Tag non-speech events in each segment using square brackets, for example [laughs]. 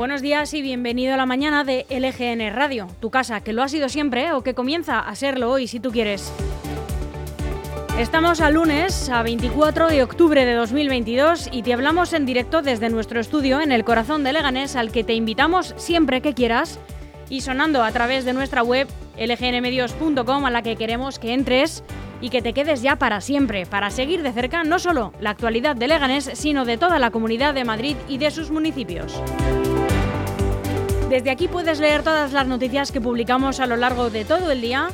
Buenos días y bienvenido a la mañana de LGN Radio, tu casa, que lo ha sido siempre ¿eh? o que comienza a serlo hoy si tú quieres. Estamos a lunes, a 24 de octubre de 2022 y te hablamos en directo desde nuestro estudio en el corazón de Leganés al que te invitamos siempre que quieras y sonando a través de nuestra web lgnmedios.com a la que queremos que entres y que te quedes ya para siempre, para seguir de cerca no solo la actualidad de Leganés, sino de toda la comunidad de Madrid y de sus municipios. Desde aquí puedes leer todas las noticias que publicamos a lo largo de todo el día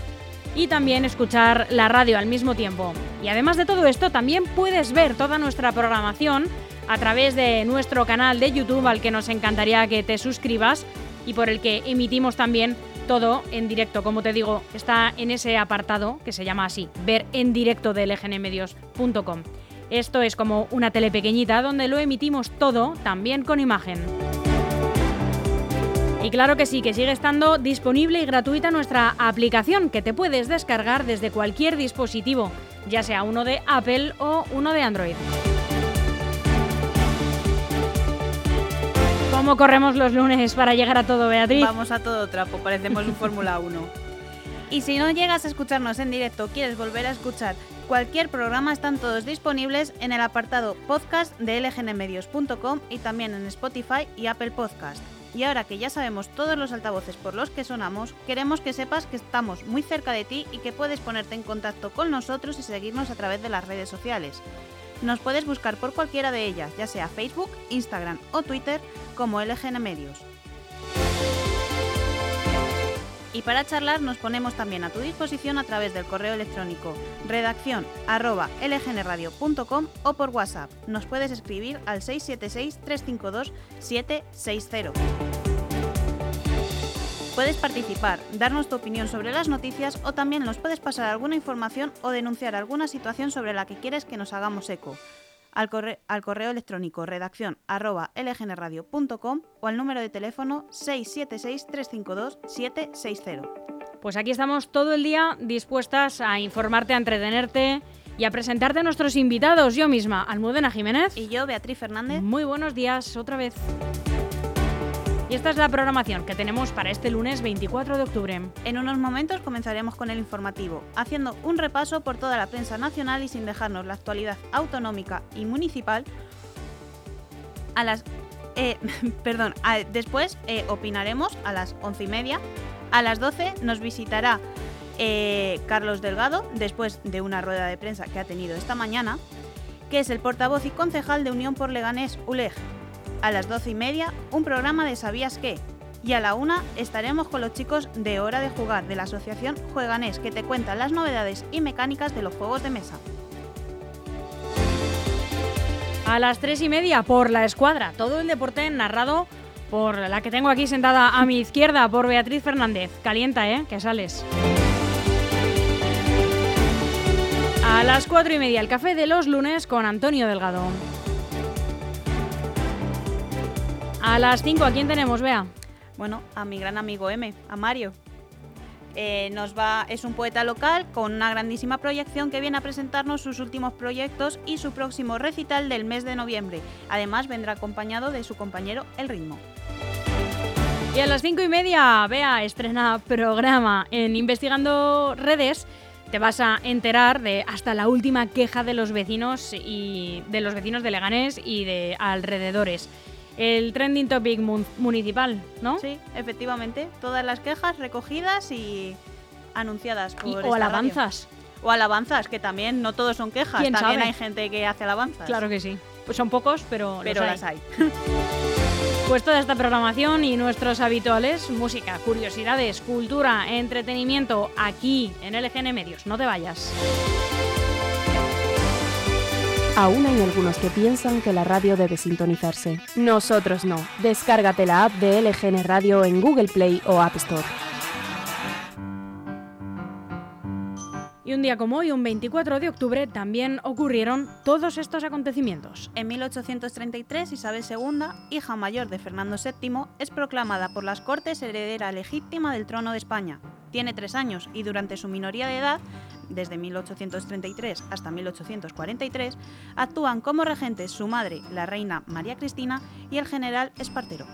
y también escuchar la radio al mismo tiempo. Y además de todo esto, también puedes ver toda nuestra programación a través de nuestro canal de YouTube al que nos encantaría que te suscribas y por el que emitimos también todo en directo. Como te digo, está en ese apartado que se llama así, ver en directo de lgnmedios.com. Esto es como una tele pequeñita donde lo emitimos todo también con imagen. Y claro que sí, que sigue estando disponible y gratuita nuestra aplicación que te puedes descargar desde cualquier dispositivo, ya sea uno de Apple o uno de Android. ¿Cómo corremos los lunes para llegar a todo, Beatriz? Vamos a todo trapo, parecemos un Fórmula 1. [laughs] Y si no llegas a escucharnos en directo, quieres volver a escuchar cualquier programa, están todos disponibles en el apartado podcast de lgnmedios.com y también en Spotify y Apple Podcast. Y ahora que ya sabemos todos los altavoces por los que sonamos, queremos que sepas que estamos muy cerca de ti y que puedes ponerte en contacto con nosotros y seguirnos a través de las redes sociales. Nos puedes buscar por cualquiera de ellas, ya sea Facebook, Instagram o Twitter, como LGN Medios. Y para charlar nos ponemos también a tu disposición a través del correo electrónico redacción o por WhatsApp. Nos puedes escribir al 676-352-760. Puedes participar, darnos tu opinión sobre las noticias o también nos puedes pasar alguna información o denunciar alguna situación sobre la que quieres que nos hagamos eco al, correo electrónico redacción arroba lgnradio.com o al número de teléfono 676-352-760. Pues aquí estamos todo el día dispuestas a informarte, a entretenerte y a presentarte a nuestros invitados. Yo misma, Almudena Jiménez. Y yo, Beatriz Fernández. Muy buenos días otra vez. Esta es la programación que tenemos para este lunes 24 de octubre. En unos momentos comenzaremos con el informativo, haciendo un repaso por toda la prensa nacional y sin dejarnos la actualidad autonómica y municipal. A las. Eh, [laughs] perdón, después eh, opinaremos a las once y media. A las 12 nos visitará eh, Carlos Delgado, después de una rueda de prensa que ha tenido esta mañana, que es el portavoz y concejal de Unión por Leganés ULEG, a las doce y media, un programa de ¿Sabías qué? Y a la una estaremos con los chicos de Hora de Jugar de la Asociación Jueganés, que te cuentan las novedades y mecánicas de los juegos de mesa. A las tres y media, por la escuadra, todo el deporte narrado por la que tengo aquí sentada a mi izquierda, por Beatriz Fernández. Calienta, ¿eh? Que sales. A las cuatro y media, el café de los lunes con Antonio Delgado. A las 5, ¿a quién tenemos, Bea? Bueno, a mi gran amigo M, a Mario. Eh, nos va, es un poeta local con una grandísima proyección que viene a presentarnos sus últimos proyectos y su próximo recital del mes de noviembre. Además, vendrá acompañado de su compañero El Ritmo. Y a las 5 y media, Bea estrena programa en Investigando Redes. Te vas a enterar de hasta la última queja de los vecinos y de los vecinos de Leganés y de alrededores el trending topic municipal, ¿no? Sí, efectivamente. Todas las quejas recogidas y anunciadas por. o alabanzas. O alabanzas, que también no todos son quejas. También hay gente que hace alabanzas. Claro que sí. Pues son pocos, pero, pero las hay. [laughs] pues toda esta programación y nuestros habituales, música, curiosidades, cultura, entretenimiento, aquí en LGN Medios. No te vayas. Aún hay algunos que piensan que la radio debe sintonizarse. Nosotros no. Descárgate la app de LGN Radio en Google Play o App Store. Y un día como hoy, un 24 de octubre, también ocurrieron todos estos acontecimientos. En 1833, Isabel II, hija mayor de Fernando VII, es proclamada por las Cortes heredera legítima del trono de España. Tiene tres años y durante su minoría de edad desde 1833 hasta 1843, actúan como regentes su madre, la reina María Cristina, y el general Espartero.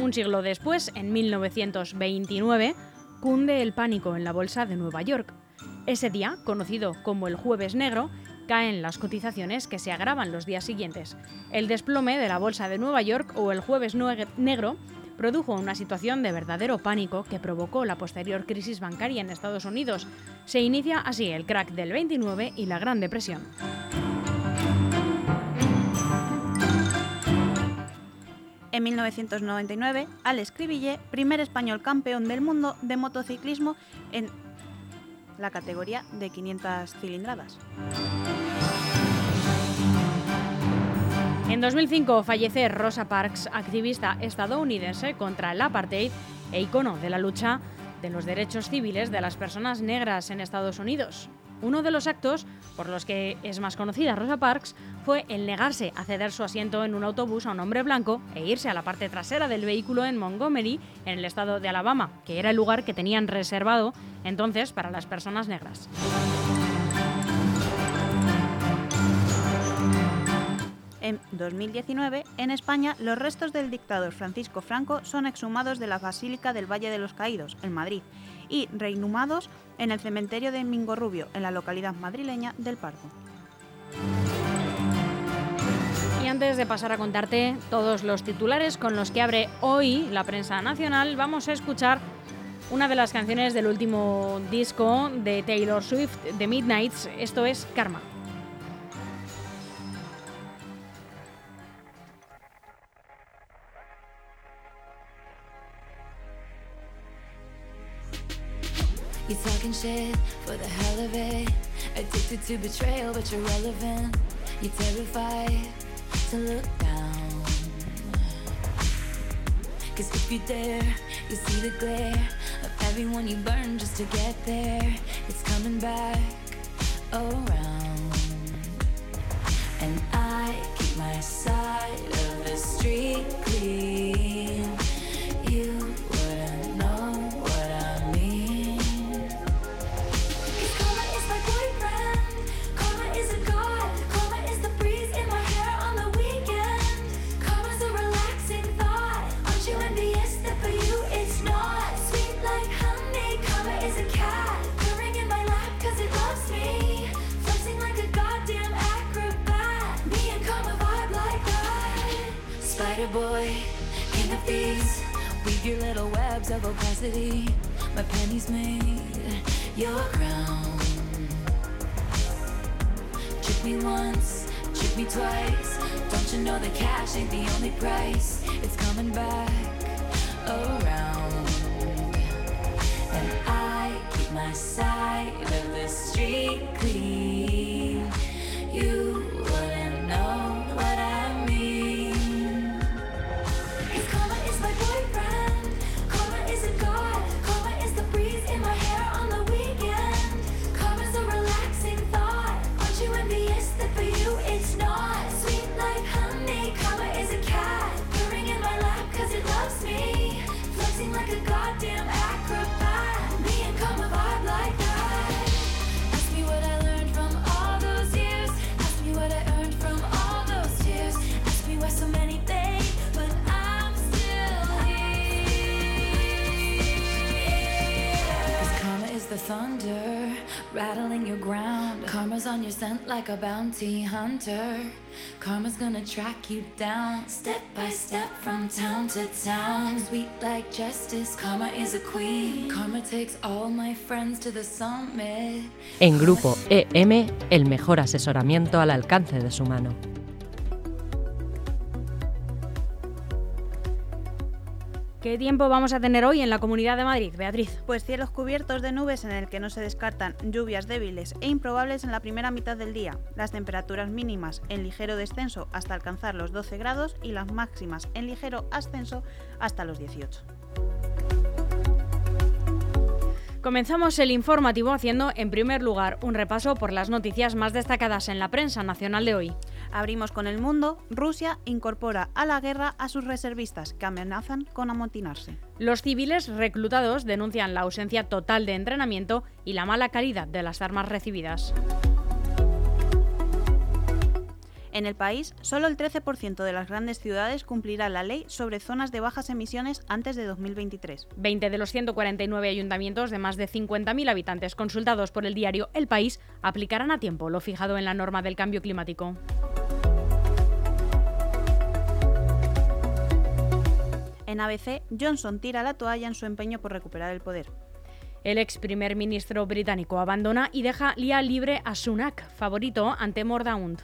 Un siglo después, en 1929, cunde el pánico en la bolsa de Nueva York. Ese día, conocido como el jueves negro, caen las cotizaciones que se agravan los días siguientes. El desplome de la bolsa de Nueva York o el jueves negro produjo una situación de verdadero pánico que provocó la posterior crisis bancaria en Estados Unidos. Se inicia así el crack del 29 y la Gran Depresión. En 1999, Alex Cribillé, primer español campeón del mundo de motociclismo en la categoría de 500 cilindradas. En 2005 fallece Rosa Parks, activista estadounidense contra el apartheid e icono de la lucha de los derechos civiles de las personas negras en Estados Unidos. Uno de los actos por los que es más conocida Rosa Parks fue el negarse a ceder su asiento en un autobús a un hombre blanco e irse a la parte trasera del vehículo en Montgomery, en el estado de Alabama, que era el lugar que tenían reservado entonces para las personas negras. En 2019, en España, los restos del dictador Francisco Franco son exhumados de la Basílica del Valle de los Caídos, en Madrid, y reinhumados en el cementerio de Mingorrubio, en la localidad madrileña del Pardo. Y antes de pasar a contarte todos los titulares con los que abre hoy la prensa nacional, vamos a escuchar una de las canciones del último disco de Taylor Swift, The Midnights, esto es Karma. For the hell of it. Addicted to betrayal, but you're relevant. You're terrified to look down. Cause if you dare, you see the glare of everyone you burn just to get there. It's coming back around. Webs of opacity. My pennies made your crown. Trick me once, trick me twice. Don't you know the cash ain't the only price? It's coming back around. And I keep my side of the street clean. You wouldn't know thunder, rattling your ground. Karma's on your scent like a bounty hunter. Karma's gonna track you down, step by step from town to town. Sweet like justice, karma is a queen. Karma takes all my friends to the summit. En Grupo EM, el mejor asesoramiento al alcance de su mano. ¿Qué tiempo vamos a tener hoy en la Comunidad de Madrid, Beatriz? Pues cielos cubiertos de nubes en el que no se descartan lluvias débiles e improbables en la primera mitad del día. Las temperaturas mínimas en ligero descenso hasta alcanzar los 12 grados y las máximas en ligero ascenso hasta los 18. Comenzamos el informativo haciendo, en primer lugar, un repaso por las noticias más destacadas en la prensa nacional de hoy. Abrimos con el mundo. Rusia incorpora a la guerra a sus reservistas que amenazan con amotinarse. Los civiles reclutados denuncian la ausencia total de entrenamiento y la mala calidad de las armas recibidas. En el país, solo el 13% de las grandes ciudades cumplirá la ley sobre zonas de bajas emisiones antes de 2023. 20 de los 149 ayuntamientos de más de 50.000 habitantes consultados por el diario El País aplicarán a tiempo lo fijado en la norma del cambio climático. En ABC, Johnson tira la toalla en su empeño por recuperar el poder. El ex primer ministro británico abandona y deja Lía libre a Sunak, favorito ante Mordaunt.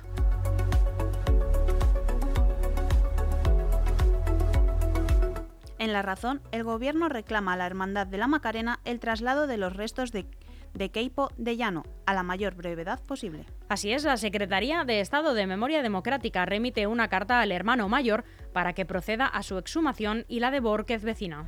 En La Razón, el gobierno reclama a la Hermandad de la Macarena el traslado de los restos de, de Keipo de Llano a la mayor brevedad posible. Así es, la Secretaría de Estado de Memoria Democrática remite una carta al hermano mayor para que proceda a su exhumación y la de Borquez vecina.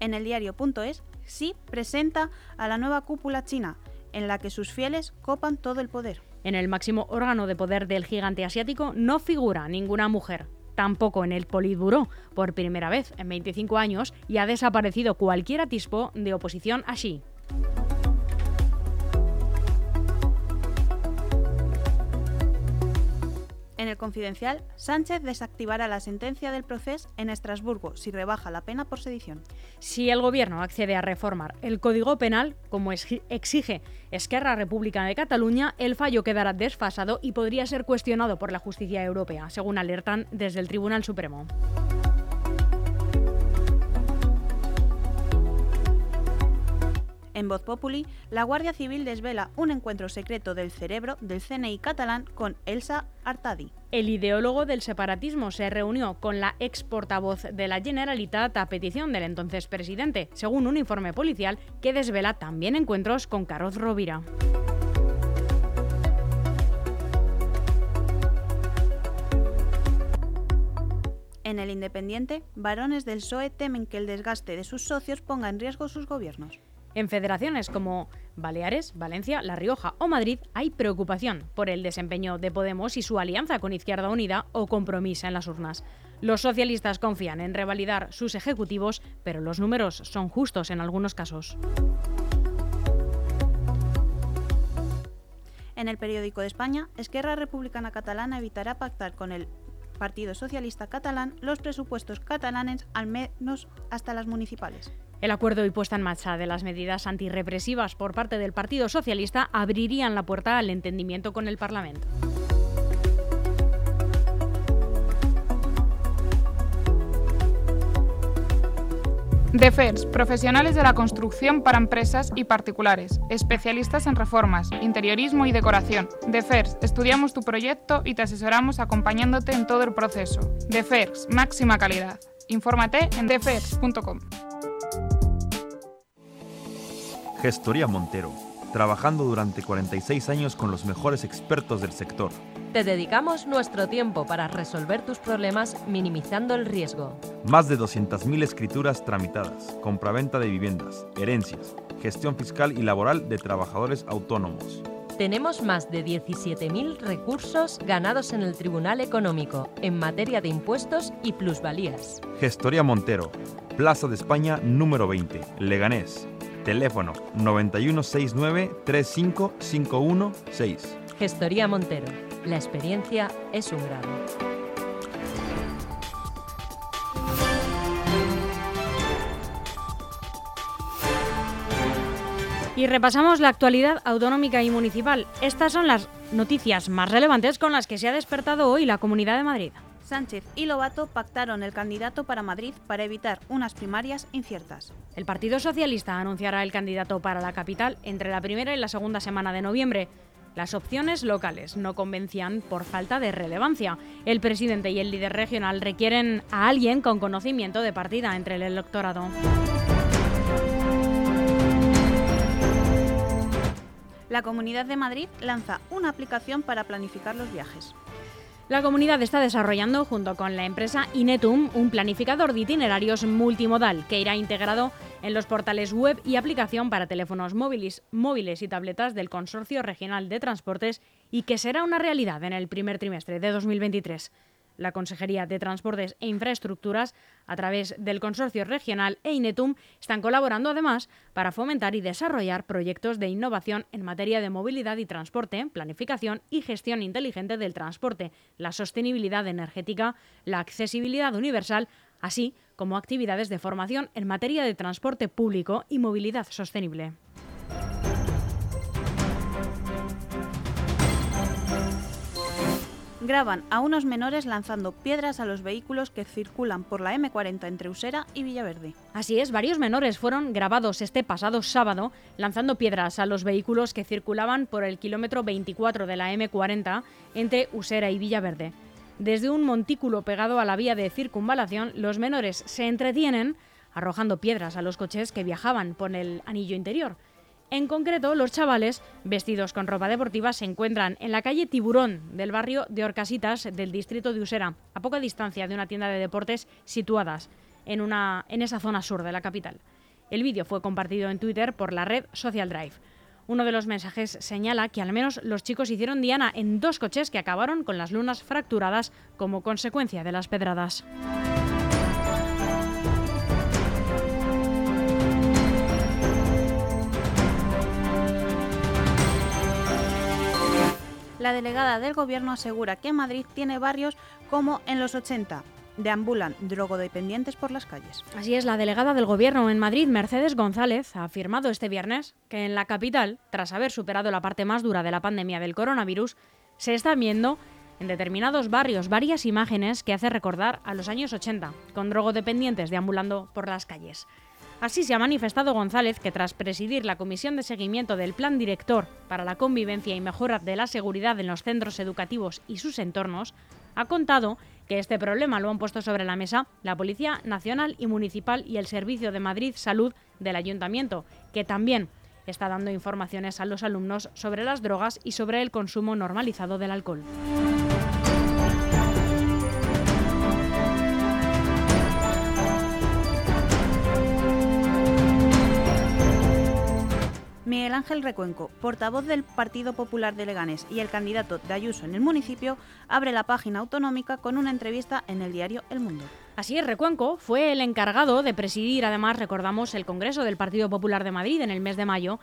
En el diario.es, Xi presenta a la nueva cúpula china, en la que sus fieles copan todo el poder. En el máximo órgano de poder del gigante asiático no figura ninguna mujer. Tampoco en el Politburó, por primera vez en 25 años, y ha desaparecido cualquier atisbo de oposición a Xi. Confidencial, Sánchez desactivará la sentencia del proceso en Estrasburgo si rebaja la pena por sedición. Si el Gobierno accede a reformar el Código Penal, como exige Esquerra República de Cataluña, el fallo quedará desfasado y podría ser cuestionado por la justicia europea, según alertan desde el Tribunal Supremo. En Voz Populi, la Guardia Civil desvela un encuentro secreto del cerebro del CNI catalán con Elsa Artadi. El ideólogo del separatismo se reunió con la ex portavoz de la Generalitat a petición del entonces presidente, según un informe policial que desvela también encuentros con Carlos Rovira. En el Independiente, varones del PSOE temen que el desgaste de sus socios ponga en riesgo sus gobiernos. En federaciones como Baleares, Valencia, La Rioja o Madrid hay preocupación por el desempeño de Podemos y su alianza con Izquierda Unida o compromiso en las urnas. Los socialistas confían en revalidar sus ejecutivos, pero los números son justos en algunos casos. En el periódico de España, Esquerra Republicana Catalana evitará pactar con el Partido Socialista Catalán los presupuestos catalanes al menos hasta las municipales. El acuerdo y puesta en marcha de las medidas antirrepresivas por parte del Partido Socialista abrirían la puerta al entendimiento con el Parlamento. DEFERS, profesionales de la construcción para empresas y particulares, especialistas en reformas, interiorismo y decoración. DEFERS, estudiamos tu proyecto y te asesoramos acompañándote en todo el proceso. DEFERS, máxima calidad. Infórmate en defers.com. Gestoría Montero, trabajando durante 46 años con los mejores expertos del sector. Te dedicamos nuestro tiempo para resolver tus problemas minimizando el riesgo. Más de 200.000 escrituras tramitadas, compraventa de viviendas, herencias, gestión fiscal y laboral de trabajadores autónomos. Tenemos más de 17.000 recursos ganados en el Tribunal Económico en materia de impuestos y plusvalías. Gestoría Montero, Plaza de España número 20, Leganés. Teléfono 9169-35516. Gestoría Montero. La experiencia es un grado. Y repasamos la actualidad autonómica y municipal. Estas son las noticias más relevantes con las que se ha despertado hoy la Comunidad de Madrid. Sánchez y Lobato pactaron el candidato para Madrid para evitar unas primarias inciertas. El Partido Socialista anunciará el candidato para la capital entre la primera y la segunda semana de noviembre. Las opciones locales no convencían por falta de relevancia. El presidente y el líder regional requieren a alguien con conocimiento de partida entre el electorado. La Comunidad de Madrid lanza una aplicación para planificar los viajes. La comunidad está desarrollando, junto con la empresa Inetum, un planificador de itinerarios multimodal que irá integrado en los portales web y aplicación para teléfonos móviles, móviles y tabletas del Consorcio Regional de Transportes y que será una realidad en el primer trimestre de 2023. La Consejería de Transportes e Infraestructuras, a través del Consorcio Regional e INETUM, están colaborando además para fomentar y desarrollar proyectos de innovación en materia de movilidad y transporte, planificación y gestión inteligente del transporte, la sostenibilidad energética, la accesibilidad universal, así como actividades de formación en materia de transporte público y movilidad sostenible. Graban a unos menores lanzando piedras a los vehículos que circulan por la M40 entre Usera y Villaverde. Así es, varios menores fueron grabados este pasado sábado lanzando piedras a los vehículos que circulaban por el kilómetro 24 de la M40 entre Usera y Villaverde. Desde un montículo pegado a la vía de circunvalación, los menores se entretienen arrojando piedras a los coches que viajaban por el anillo interior. En concreto, los chavales, vestidos con ropa deportiva, se encuentran en la calle Tiburón del barrio de Orcasitas del distrito de Usera, a poca distancia de una tienda de deportes situadas en, una, en esa zona sur de la capital. El vídeo fue compartido en Twitter por la red Social Drive. Uno de los mensajes señala que al menos los chicos hicieron diana en dos coches que acabaron con las lunas fracturadas como consecuencia de las pedradas. La delegada del Gobierno asegura que Madrid tiene barrios como en los 80, deambulan drogodependientes por las calles. Así es, la delegada del Gobierno en Madrid, Mercedes González, ha afirmado este viernes que en la capital, tras haber superado la parte más dura de la pandemia del coronavirus, se están viendo en determinados barrios varias imágenes que hace recordar a los años 80, con drogodependientes deambulando por las calles. Así se ha manifestado González que tras presidir la comisión de seguimiento del Plan Director para la Convivencia y Mejora de la Seguridad en los centros educativos y sus entornos, ha contado que este problema lo han puesto sobre la mesa la Policía Nacional y Municipal y el Servicio de Madrid Salud del Ayuntamiento, que también está dando informaciones a los alumnos sobre las drogas y sobre el consumo normalizado del alcohol. Miguel Ángel Recuenco, portavoz del Partido Popular de Leganés y el candidato de Ayuso en el municipio, abre la página autonómica con una entrevista en el diario El Mundo. Así es, Recuenco fue el encargado de presidir, además recordamos, el Congreso del Partido Popular de Madrid en el mes de mayo,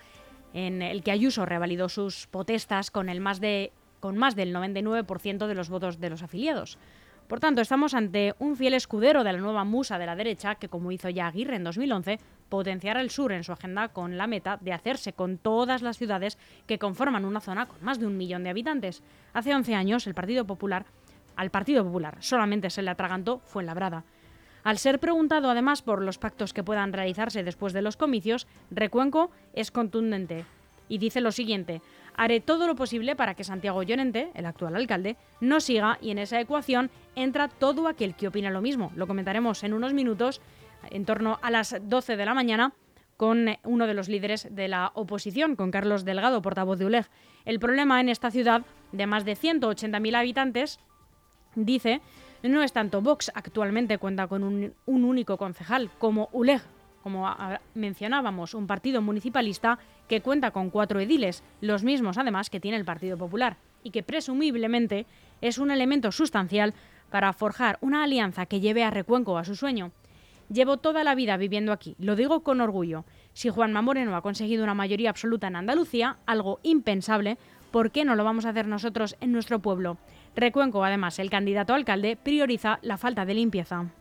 en el que Ayuso revalidó sus protestas con, el más, de, con más del 99% de los votos de los afiliados. Por tanto, estamos ante un fiel escudero de la nueva musa de la derecha que, como hizo ya Aguirre en 2011, potenciará el sur en su agenda con la meta de hacerse con todas las ciudades que conforman una zona con más de un millón de habitantes. Hace 11 años, el Partido Popular, al Partido Popular solamente se le atragantó Fuenlabrada. Al ser preguntado además por los pactos que puedan realizarse después de los comicios, Recuenco es contundente y dice lo siguiente: haré todo lo posible para que Santiago Llorente, el actual alcalde, no siga y en esa ecuación entra todo aquel que opina lo mismo. Lo comentaremos en unos minutos, en torno a las 12 de la mañana, con uno de los líderes de la oposición, con Carlos Delgado, portavoz de ULEG. El problema en esta ciudad de más de 180.000 habitantes, dice, no es tanto Vox, actualmente cuenta con un, un único concejal, como ULEG, como mencionábamos, un partido municipalista que cuenta con cuatro ediles, los mismos además que tiene el Partido Popular, y que presumiblemente es un elemento sustancial para forjar una alianza que lleve a Recuenco a su sueño. Llevo toda la vida viviendo aquí, lo digo con orgullo. Si Juanma Moreno ha conseguido una mayoría absoluta en Andalucía, algo impensable, ¿por qué no lo vamos a hacer nosotros en nuestro pueblo? Recuenco, además, el candidato alcalde prioriza la falta de limpieza.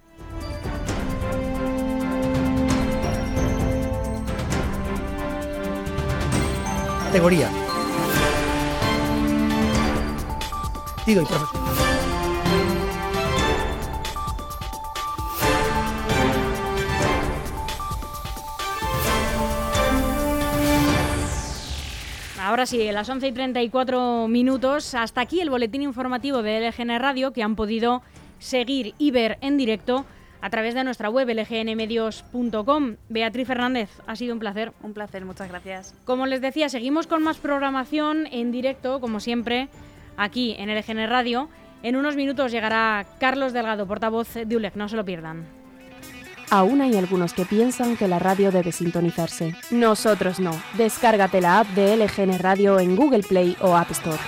Categoría. Y. Ahora sí, las 11 y 34 minutos. Hasta aquí el boletín informativo de LGN Radio que han podido seguir y ver en directo a través de nuestra web lgnmedios.com. Beatriz Fernández, ha sido un placer. Un placer, muchas gracias. Como les decía, seguimos con más programación en directo, como siempre, aquí en LGN Radio. En unos minutos llegará Carlos Delgado, portavoz de ULEG, no se lo pierdan. Aún hay algunos que piensan que la radio debe sintonizarse. Nosotros no. Descárgate la app de LGN Radio en Google Play o App Store.